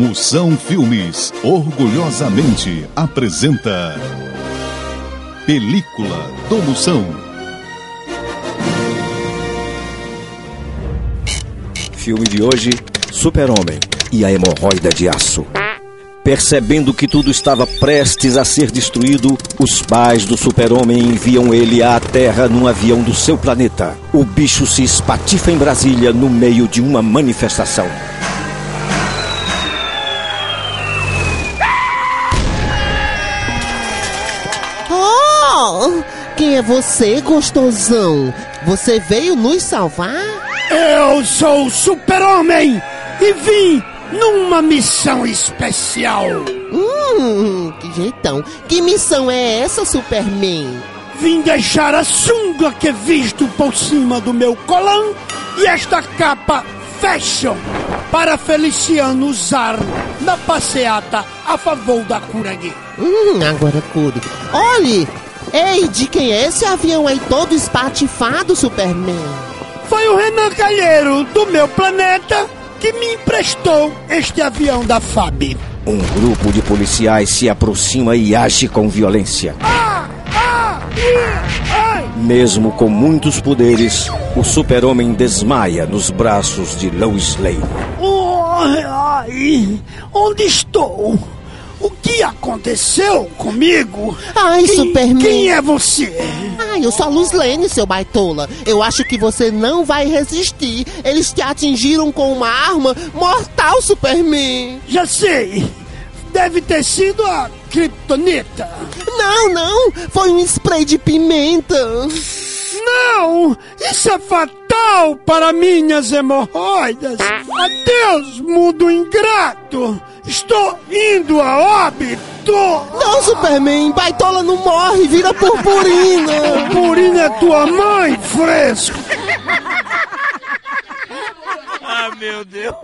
Moção Filmes orgulhosamente apresenta Película do Moção. Filme de hoje: Super-Homem e a Hemorroida de Aço. Percebendo que tudo estava prestes a ser destruído, os pais do super-homem enviam ele à Terra num avião do seu planeta. O bicho se espatifa em Brasília no meio de uma manifestação. Oh! Quem é você, gostosão? Você veio nos salvar? Eu sou o Super-Homem e vim numa missão especial. Hum, que jeitão. Que missão é essa, Superman? Vim deixar a sunga que é visto por cima do meu colã e esta capa fashion para Feliciano usar na passeata a favor da cura gay. Hum, agora cure. Olhe! Ei, de quem é esse avião aí todo espatifado, Superman? Foi o Renan Calheiro do meu planeta que me emprestou este avião da FAB. Um grupo de policiais se aproxima e age com violência. Ah, ah. Mesmo com muitos poderes, o super-homem desmaia nos braços de Lois Lane. Oh, ai, onde estou? O que aconteceu comigo? Ai, quem, Superman. Quem é você? Ai, eu sou a Luz Lane, seu baitola. Eu acho que você não vai resistir. Eles te atingiram com uma arma mortal, Superman. Já sei. Deve ter sido a Kryptonita. Não, não. Foi um spray de pimenta. Não! Isso é fatal para minhas hemorroidas! Adeus, mundo ingrato! Estou indo a óbito! Não, Superman. Baitola não morre. Vira purpurina. Purina é tua mãe, fresco! Ah, meu Deus.